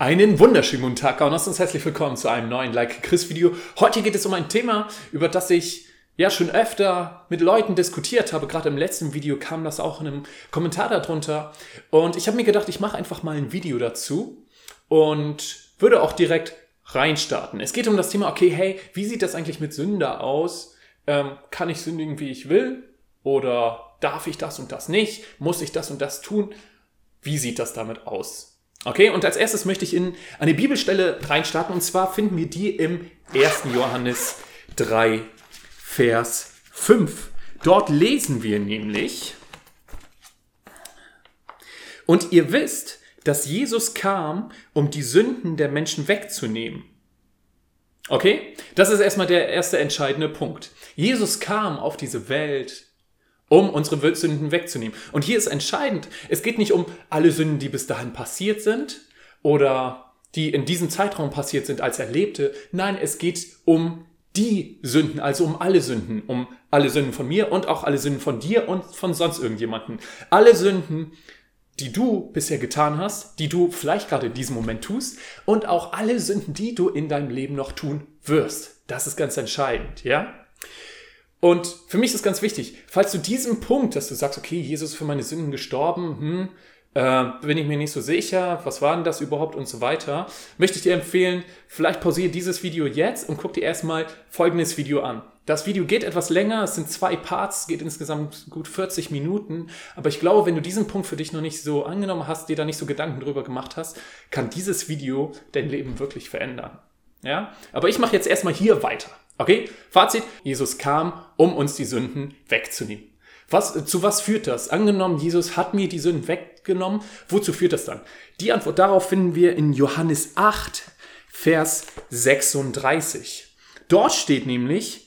Einen wunderschönen guten Tag, Gaunas, und herzlich willkommen zu einem neuen Like Chris Video. Heute geht es um ein Thema, über das ich ja schon öfter mit Leuten diskutiert habe. Gerade im letzten Video kam das auch in einem Kommentar darunter. Und ich habe mir gedacht, ich mache einfach mal ein Video dazu und würde auch direkt reinstarten. Es geht um das Thema, okay, hey, wie sieht das eigentlich mit Sünder aus? Ähm, kann ich sündigen, wie ich will? Oder darf ich das und das nicht? Muss ich das und das tun? Wie sieht das damit aus? Okay, und als erstes möchte ich in eine Bibelstelle reinstarten und zwar finden wir die im 1. Johannes 3, Vers 5. Dort lesen wir nämlich, und ihr wisst, dass Jesus kam, um die Sünden der Menschen wegzunehmen. Okay, das ist erstmal der erste entscheidende Punkt. Jesus kam auf diese Welt, um unsere Sünden wegzunehmen. Und hier ist entscheidend, es geht nicht um alle Sünden, die bis dahin passiert sind oder die in diesem Zeitraum passiert sind, als er lebte. Nein, es geht um die Sünden, also um alle Sünden, um alle Sünden von mir und auch alle Sünden von dir und von sonst irgendjemanden. Alle Sünden, die du bisher getan hast, die du vielleicht gerade in diesem Moment tust und auch alle Sünden, die du in deinem Leben noch tun wirst. Das ist ganz entscheidend, ja? Und für mich ist ganz wichtig, falls du diesen Punkt, dass du sagst, okay, Jesus ist für meine Sünden gestorben, hm, äh, bin ich mir nicht so sicher, was war denn das überhaupt und so weiter, möchte ich dir empfehlen, vielleicht pausiere dieses Video jetzt und guck dir erstmal folgendes Video an. Das Video geht etwas länger, es sind zwei Parts, geht insgesamt gut 40 Minuten, aber ich glaube, wenn du diesen Punkt für dich noch nicht so angenommen hast, dir da nicht so Gedanken drüber gemacht hast, kann dieses Video dein Leben wirklich verändern. Ja? Aber ich mache jetzt erstmal hier weiter. Okay? Fazit, Jesus kam, um uns die Sünden wegzunehmen. Was, zu was führt das? Angenommen, Jesus hat mir die Sünden weggenommen. Wozu führt das dann? Die Antwort darauf finden wir in Johannes 8, Vers 36. Dort steht nämlich,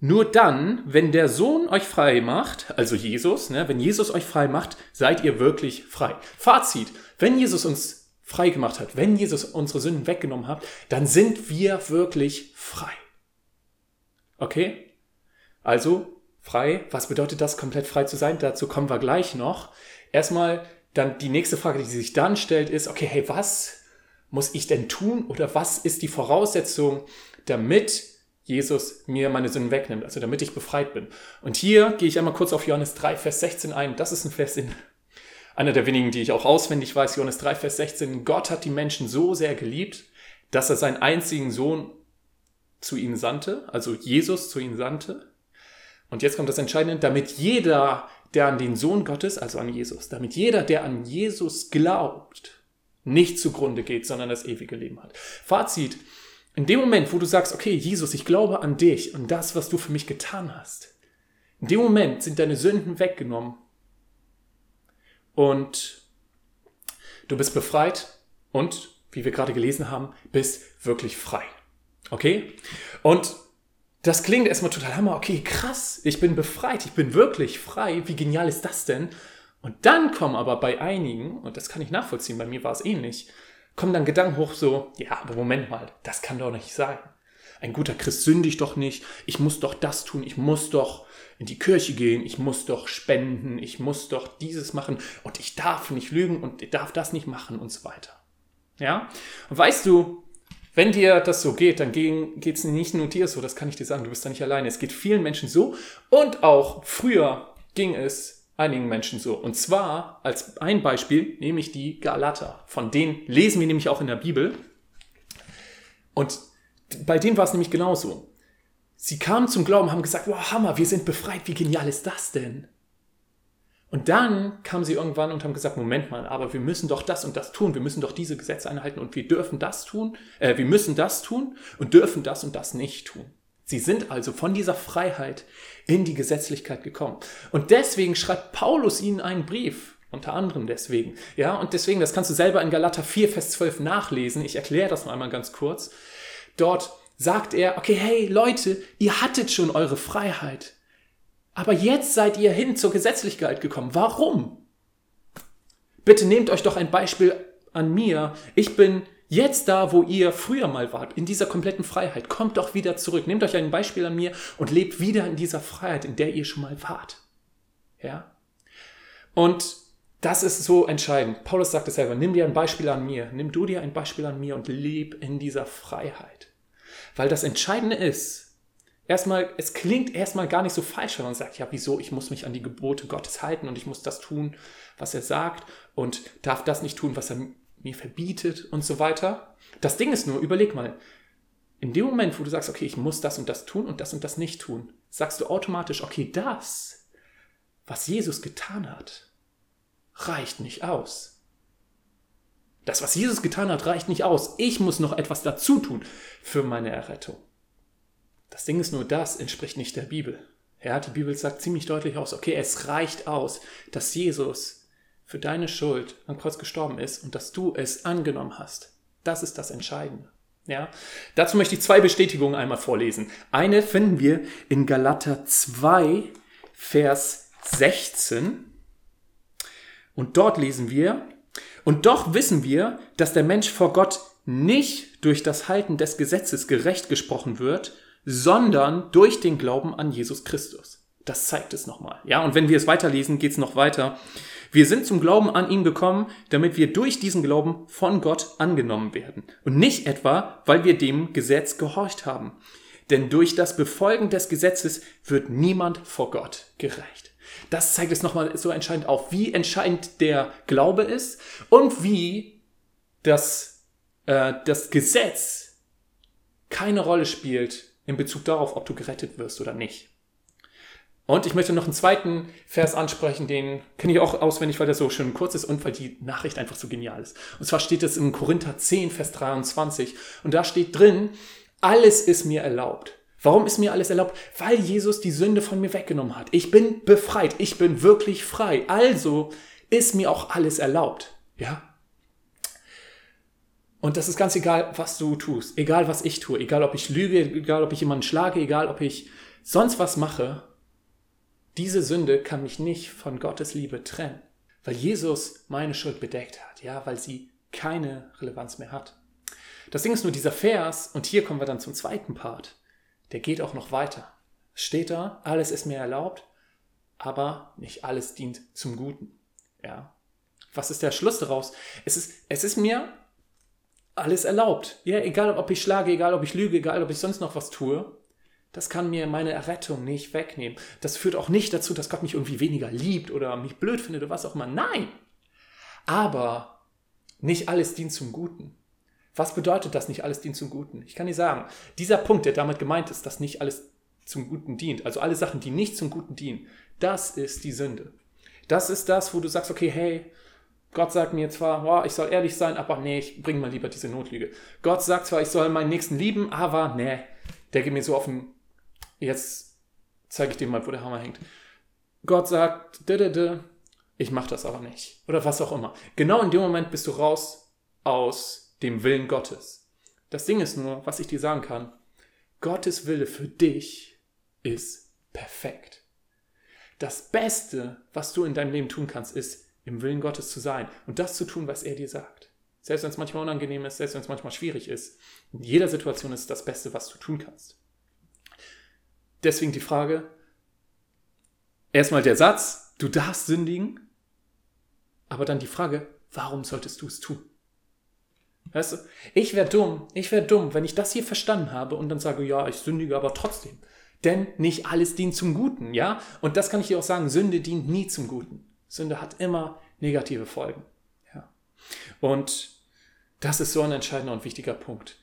nur dann, wenn der Sohn euch frei macht, also Jesus, ne, wenn Jesus euch frei macht, seid ihr wirklich frei. Fazit, wenn Jesus uns frei gemacht hat, wenn Jesus unsere Sünden weggenommen hat, dann sind wir wirklich frei. Okay? Also frei. Was bedeutet das, komplett frei zu sein? Dazu kommen wir gleich noch. Erstmal dann die nächste Frage, die sich dann stellt, ist, okay, hey, was muss ich denn tun oder was ist die Voraussetzung, damit Jesus mir meine Sünden wegnimmt, also damit ich befreit bin. Und hier gehe ich einmal kurz auf Johannes 3, Vers 16 ein. Das ist ein Vers in einer der wenigen, die ich auch auswendig weiß, Johannes 3, Vers 16. Gott hat die Menschen so sehr geliebt, dass er seinen einzigen Sohn zu ihnen sandte, also Jesus zu ihnen sandte. Und jetzt kommt das Entscheidende, damit jeder, der an den Sohn Gottes, also an Jesus, damit jeder, der an Jesus glaubt, nicht zugrunde geht, sondern das ewige Leben hat. Fazit, in dem Moment, wo du sagst, okay, Jesus, ich glaube an dich und das, was du für mich getan hast, in dem Moment sind deine Sünden weggenommen und du bist befreit und, wie wir gerade gelesen haben, bist wirklich frei. Okay? Und das klingt erstmal total hammer. Okay, krass, ich bin befreit, ich bin wirklich frei. Wie genial ist das denn? Und dann kommen aber bei einigen, und das kann ich nachvollziehen, bei mir war es ähnlich, kommen dann Gedanken hoch so, ja, aber Moment mal, das kann doch nicht sein. Ein guter Christ sündigt doch nicht, ich muss doch das tun, ich muss doch in die Kirche gehen, ich muss doch spenden, ich muss doch dieses machen und ich darf nicht lügen und ich darf das nicht machen und so weiter. Ja? Und weißt du, wenn dir das so geht, dann geht es nicht nur dir so, das kann ich dir sagen, du bist da nicht alleine. Es geht vielen Menschen so und auch früher ging es einigen Menschen so. Und zwar als ein Beispiel nehme ich die Galater. Von denen lesen wir nämlich auch in der Bibel. Und bei denen war es nämlich genauso. Sie kamen zum Glauben, haben gesagt, wow, Hammer, wir sind befreit, wie genial ist das denn? Und dann kamen sie irgendwann und haben gesagt, Moment mal, aber wir müssen doch das und das tun, wir müssen doch diese Gesetze einhalten und wir dürfen das tun, äh, wir müssen das tun und dürfen das und das nicht tun. Sie sind also von dieser Freiheit in die Gesetzlichkeit gekommen. Und deswegen schreibt Paulus ihnen einen Brief, unter anderem deswegen. Ja, und deswegen, das kannst du selber in Galater 4, Vers 12 nachlesen. Ich erkläre das noch einmal ganz kurz. Dort sagt er, okay, hey Leute, ihr hattet schon eure Freiheit. Aber jetzt seid ihr hin zur Gesetzlichkeit gekommen. Warum? Bitte nehmt euch doch ein Beispiel an mir. Ich bin jetzt da, wo ihr früher mal wart, in dieser kompletten Freiheit. Kommt doch wieder zurück. Nehmt euch ein Beispiel an mir und lebt wieder in dieser Freiheit, in der ihr schon mal wart. Ja? Und das ist so entscheidend. Paulus sagt es selber, nimm dir ein Beispiel an mir, nimm du dir ein Beispiel an mir und leb in dieser Freiheit. Weil das Entscheidende ist, erstmal, es klingt erstmal gar nicht so falsch, wenn man sagt, ja, wieso, ich muss mich an die Gebote Gottes halten und ich muss das tun, was er sagt und darf das nicht tun, was er mir verbietet und so weiter. Das Ding ist nur, überleg mal, in dem Moment, wo du sagst, okay, ich muss das und das tun und das und das nicht tun, sagst du automatisch, okay, das, was Jesus getan hat, reicht nicht aus. Das, was Jesus getan hat, reicht nicht aus. Ich muss noch etwas dazu tun für meine Errettung. Das Ding ist nur, das entspricht nicht der Bibel. Ja, die Bibel sagt ziemlich deutlich aus, okay, es reicht aus, dass Jesus für deine Schuld am Kreuz gestorben ist und dass du es angenommen hast. Das ist das Entscheidende. Ja, dazu möchte ich zwei Bestätigungen einmal vorlesen. Eine finden wir in Galater 2, Vers 16. Und dort lesen wir, und doch wissen wir, dass der Mensch vor Gott nicht durch das Halten des Gesetzes gerecht gesprochen wird, sondern durch den Glauben an Jesus Christus. Das zeigt es nochmal. Ja, und wenn wir es weiterlesen, geht es noch weiter. Wir sind zum Glauben an ihn gekommen, damit wir durch diesen Glauben von Gott angenommen werden. Und nicht etwa, weil wir dem Gesetz gehorcht haben. Denn durch das Befolgen des Gesetzes wird niemand vor Gott gerecht. Das zeigt es nochmal so entscheidend auf, wie entscheidend der Glaube ist und wie das, äh, das Gesetz keine Rolle spielt in Bezug darauf, ob du gerettet wirst oder nicht. Und ich möchte noch einen zweiten Vers ansprechen, den kenne ich auch auswendig, weil der so schön kurz ist und weil die Nachricht einfach so genial ist. Und zwar steht es in Korinther 10, Vers 23. Und da steht drin, alles ist mir erlaubt. Warum ist mir alles erlaubt? Weil Jesus die Sünde von mir weggenommen hat. Ich bin befreit. Ich bin wirklich frei. Also ist mir auch alles erlaubt. Ja? Und das ist ganz egal, was du tust. Egal, was ich tue. Egal, ob ich lüge. Egal, ob ich jemanden schlage. Egal, ob ich sonst was mache. Diese Sünde kann mich nicht von Gottes Liebe trennen. Weil Jesus meine Schuld bedeckt hat. Ja, weil sie keine Relevanz mehr hat. Das Ding ist nur dieser Vers. Und hier kommen wir dann zum zweiten Part der geht auch noch weiter. Steht da, alles ist mir erlaubt, aber nicht alles dient zum Guten. Ja. Was ist der Schluss daraus? Es ist, es ist mir alles erlaubt. Ja, egal ob ich schlage, egal ob ich lüge, egal ob ich sonst noch was tue. Das kann mir meine Errettung nicht wegnehmen. Das führt auch nicht dazu, dass Gott mich irgendwie weniger liebt oder mich blöd findet oder was auch immer. Nein! Aber nicht alles dient zum Guten. Was bedeutet das nicht alles dient zum Guten? Ich kann dir sagen, dieser Punkt, der damit gemeint ist, dass nicht alles zum Guten dient, also alle Sachen, die nicht zum Guten dienen, das ist die Sünde. Das ist das, wo du sagst, okay, hey, Gott sagt mir zwar, oh, ich soll ehrlich sein, aber nee, ich bringe mal lieber diese Notlüge. Gott sagt zwar, ich soll meinen Nächsten lieben, aber nee, der geht mir so auf den, jetzt zeige ich dir mal, wo der Hammer hängt. Gott sagt, ich mache das aber nicht. Oder was auch immer. Genau in dem Moment bist du raus aus dem Willen Gottes. Das Ding ist nur, was ich dir sagen kann, Gottes Wille für dich ist perfekt. Das Beste, was du in deinem Leben tun kannst, ist, im Willen Gottes zu sein und das zu tun, was er dir sagt. Selbst wenn es manchmal unangenehm ist, selbst wenn es manchmal schwierig ist. In jeder Situation ist das Beste, was du tun kannst. Deswegen die Frage, erstmal der Satz, du darfst sündigen, aber dann die Frage, warum solltest du es tun? Weißt du, ich wäre dumm, ich wäre dumm, wenn ich das hier verstanden habe und dann sage, ja, ich sündige aber trotzdem. Denn nicht alles dient zum Guten, ja? Und das kann ich dir auch sagen, Sünde dient nie zum Guten. Sünde hat immer negative Folgen. Ja. Und das ist so ein entscheidender und wichtiger Punkt.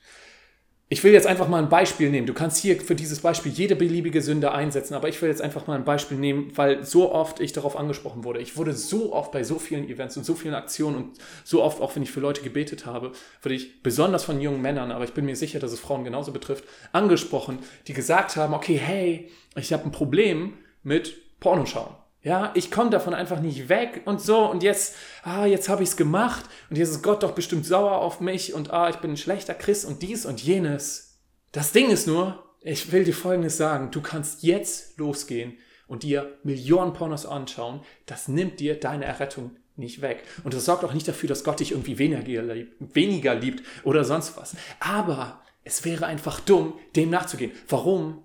Ich will jetzt einfach mal ein Beispiel nehmen. Du kannst hier für dieses Beispiel jede beliebige Sünde einsetzen, aber ich will jetzt einfach mal ein Beispiel nehmen, weil so oft ich darauf angesprochen wurde. Ich wurde so oft bei so vielen Events und so vielen Aktionen und so oft auch, wenn ich für Leute gebetet habe, wurde ich besonders von jungen Männern, aber ich bin mir sicher, dass es Frauen genauso betrifft, angesprochen, die gesagt haben, okay, hey, ich habe ein Problem mit Pornoschauen. Ja, ich komme davon einfach nicht weg und so und jetzt, ah, jetzt habe ich es gemacht und jetzt ist Gott doch bestimmt sauer auf mich und ah, ich bin ein schlechter Christ und dies und jenes. Das Ding ist nur, ich will dir Folgendes sagen, du kannst jetzt losgehen und dir Millionen Pornos anschauen, das nimmt dir deine Errettung nicht weg. Und das sorgt auch nicht dafür, dass Gott dich irgendwie weniger liebt, weniger liebt oder sonst was. Aber es wäre einfach dumm, dem nachzugehen. Warum?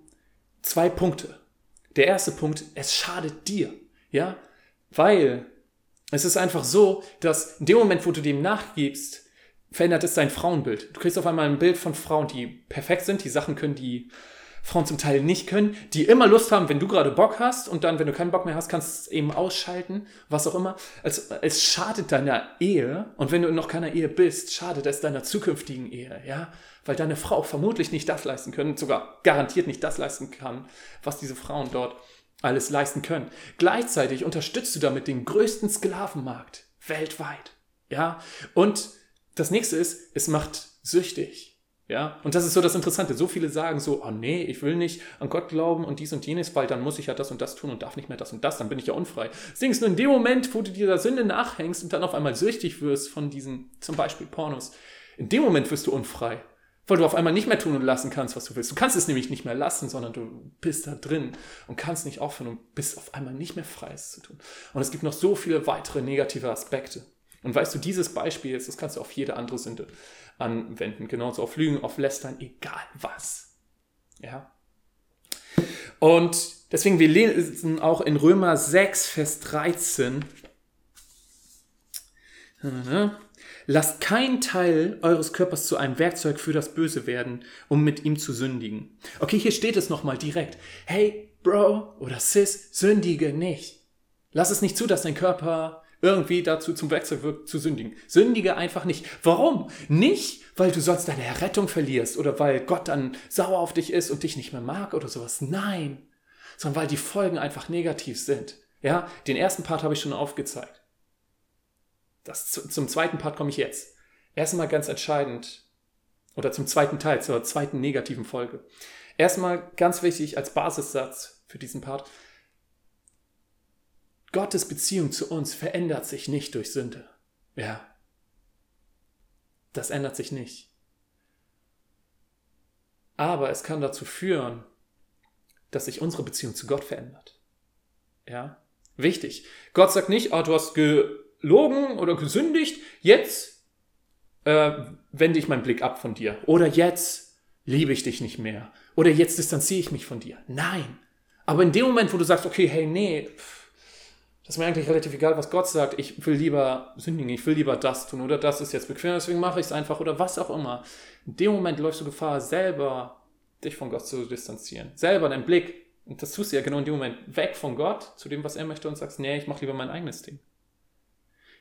Zwei Punkte. Der erste Punkt, es schadet dir. Ja, weil Es ist einfach so, dass in dem Moment, wo du dem nachgibst, verändert es dein Frauenbild. Du kriegst auf einmal ein Bild von Frauen, die perfekt sind, die Sachen können, die Frauen zum Teil nicht können, die immer Lust haben, wenn du gerade Bock hast und dann, wenn du keinen Bock mehr hast, kannst du es eben ausschalten, was auch immer. Es, es schadet deiner Ehe und wenn du noch keiner Ehe bist, schadet es deiner zukünftigen Ehe, ja, weil deine Frau vermutlich nicht das leisten können, sogar garantiert nicht das leisten kann, was diese Frauen dort alles leisten können. Gleichzeitig unterstützt du damit den größten Sklavenmarkt weltweit, ja, und das nächste ist, es macht süchtig. Ja, und das ist so das Interessante. So viele sagen so, oh nee, ich will nicht an Gott glauben und dies und jenes, weil dann muss ich ja das und das tun und darf nicht mehr das und das, dann bin ich ja unfrei. Das Ding ist nur in dem Moment, wo du dieser Sünde nachhängst und dann auf einmal süchtig wirst von diesen, zum Beispiel Pornos, in dem Moment wirst du unfrei. Weil du auf einmal nicht mehr tun und lassen kannst, was du willst. Du kannst es nämlich nicht mehr lassen, sondern du bist da drin und kannst nicht aufhören und bist auf einmal nicht mehr frei, es zu tun. Und es gibt noch so viele weitere negative Aspekte. Und weißt du, dieses Beispiel jetzt, das kannst du auf jede andere Sünde anwenden. Genauso auf Lügen, auf Lästern, egal was. Ja. Und deswegen, wir lesen auch in Römer 6, Vers 13. Lasst kein Teil eures Körpers zu einem Werkzeug für das Böse werden, um mit ihm zu sündigen. Okay, hier steht es nochmal direkt. Hey, Bro oder Sis, sündige nicht. Lass es nicht zu, dass dein Körper irgendwie dazu zum Werkzeug wird, zu sündigen. Sündige einfach nicht. Warum? Nicht, weil du sonst deine Errettung verlierst oder weil Gott dann sauer auf dich ist und dich nicht mehr mag oder sowas. Nein. Sondern weil die Folgen einfach negativ sind. Ja, den ersten Part habe ich schon aufgezeigt. Das, zum zweiten Part komme ich jetzt. Erstmal ganz entscheidend, oder zum zweiten Teil, zur zweiten negativen Folge. Erstmal ganz wichtig als Basissatz für diesen Part. Gottes Beziehung zu uns verändert sich nicht durch Sünde. Ja. Das ändert sich nicht. Aber es kann dazu führen, dass sich unsere Beziehung zu Gott verändert. Ja. Wichtig. Gott sagt nicht, oh, du hast gelogen oder gesündigt, jetzt äh, wende ich meinen Blick ab von dir. Oder jetzt liebe ich dich nicht mehr. Oder jetzt distanziere ich mich von dir. Nein. Aber in dem Moment, wo du sagst, okay, hey, nee, das ist mir eigentlich relativ egal, was Gott sagt. Ich will lieber sündigen, ich will lieber das tun oder das ist jetzt bequem, deswegen mache ich es einfach oder was auch immer. In dem Moment läufst du Gefahr, selber dich von Gott zu distanzieren. Selber deinen Blick, und das tust du ja genau in dem Moment, weg von Gott zu dem, was er möchte und sagst, nee, ich mache lieber mein eigenes Ding.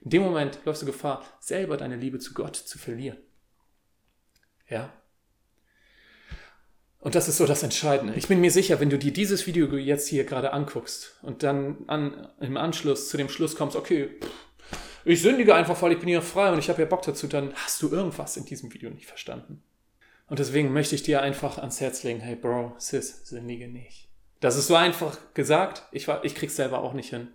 In dem Moment läufst du Gefahr, selber deine Liebe zu Gott zu verlieren. Ja? Und das ist so das Entscheidende. Ich bin mir sicher, wenn du dir dieses Video jetzt hier gerade anguckst und dann an, im Anschluss zu dem Schluss kommst, okay, ich sündige einfach, weil ich bin hier frei und ich habe ja Bock dazu, dann hast du irgendwas in diesem Video nicht verstanden. Und deswegen möchte ich dir einfach ans Herz legen, hey Bro, Sis, sündige nicht. Das ist so einfach gesagt, ich, ich krieg's selber auch nicht hin.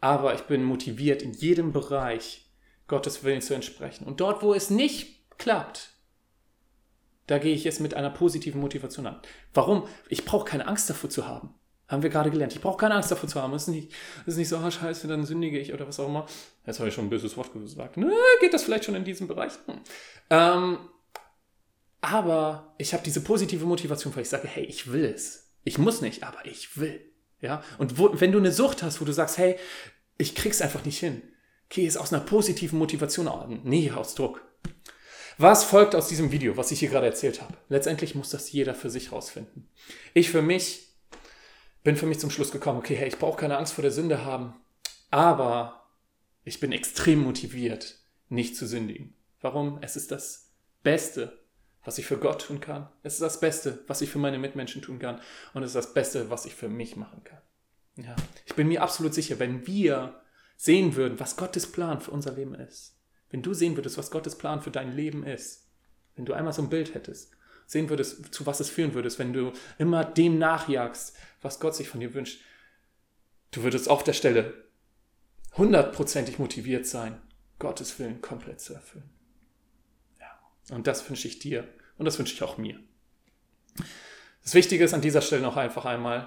Aber ich bin motiviert, in jedem Bereich Gottes Willen zu entsprechen. Und dort, wo es nicht klappt, da gehe ich jetzt mit einer positiven Motivation an. Warum? Ich brauche keine Angst davor zu haben. Haben wir gerade gelernt. Ich brauche keine Angst davor zu haben. Es ist nicht, es ist nicht so, ah, scheiße, dann sündige ich oder was auch immer. Jetzt habe ich schon ein böses Wort gesagt. Ne, geht das vielleicht schon in diesem Bereich? Hm. Ähm, aber ich habe diese positive Motivation, weil ich sage, hey, ich will es. Ich muss nicht, aber ich will. Ja? Und wo, wenn du eine Sucht hast, wo du sagst, hey, ich krieg's einfach nicht hin, geh es aus einer positiven Motivation an, nie aus Druck. Was folgt aus diesem Video, was ich hier gerade erzählt habe? Letztendlich muss das jeder für sich rausfinden. Ich für mich bin für mich zum Schluss gekommen, okay, hey, ich brauche keine Angst vor der Sünde haben, aber ich bin extrem motiviert, nicht zu sündigen. Warum? Es ist das Beste, was ich für Gott tun kann. Es ist das Beste, was ich für meine Mitmenschen tun kann. Und es ist das Beste, was ich für mich machen kann. Ja. Ich bin mir absolut sicher, wenn wir sehen würden, was Gottes Plan für unser Leben ist, wenn du sehen würdest, was Gottes Plan für dein Leben ist, wenn du einmal so ein Bild hättest, sehen würdest, zu was es führen würdest, wenn du immer dem nachjagst, was Gott sich von dir wünscht, du würdest auf der Stelle hundertprozentig motiviert sein, Gottes Willen komplett zu erfüllen. Und das wünsche ich dir und das wünsche ich auch mir. Das Wichtige ist an dieser Stelle noch einfach einmal,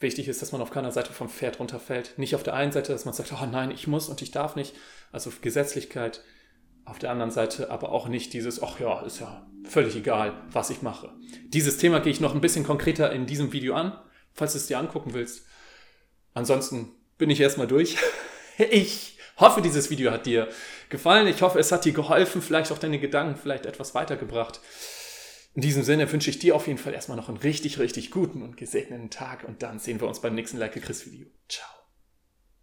wichtig ist, dass man auf keiner Seite vom Pferd runterfällt. Nicht auf der einen Seite, dass man sagt, oh nein, ich muss und ich darf nicht. Also Gesetzlichkeit. Auf der anderen Seite aber auch nicht dieses, ach ja, ist ja völlig egal, was ich mache. Dieses Thema gehe ich noch ein bisschen konkreter in diesem Video an, falls du es dir angucken willst. Ansonsten bin ich erstmal durch. Ich hoffe, dieses Video hat dir gefallen. Ich hoffe, es hat dir geholfen, vielleicht auch deine Gedanken vielleicht etwas weitergebracht. In diesem Sinne wünsche ich dir auf jeden Fall erstmal noch einen richtig, richtig guten und gesegneten Tag und dann sehen wir uns beim nächsten Like Chris Video. Ciao.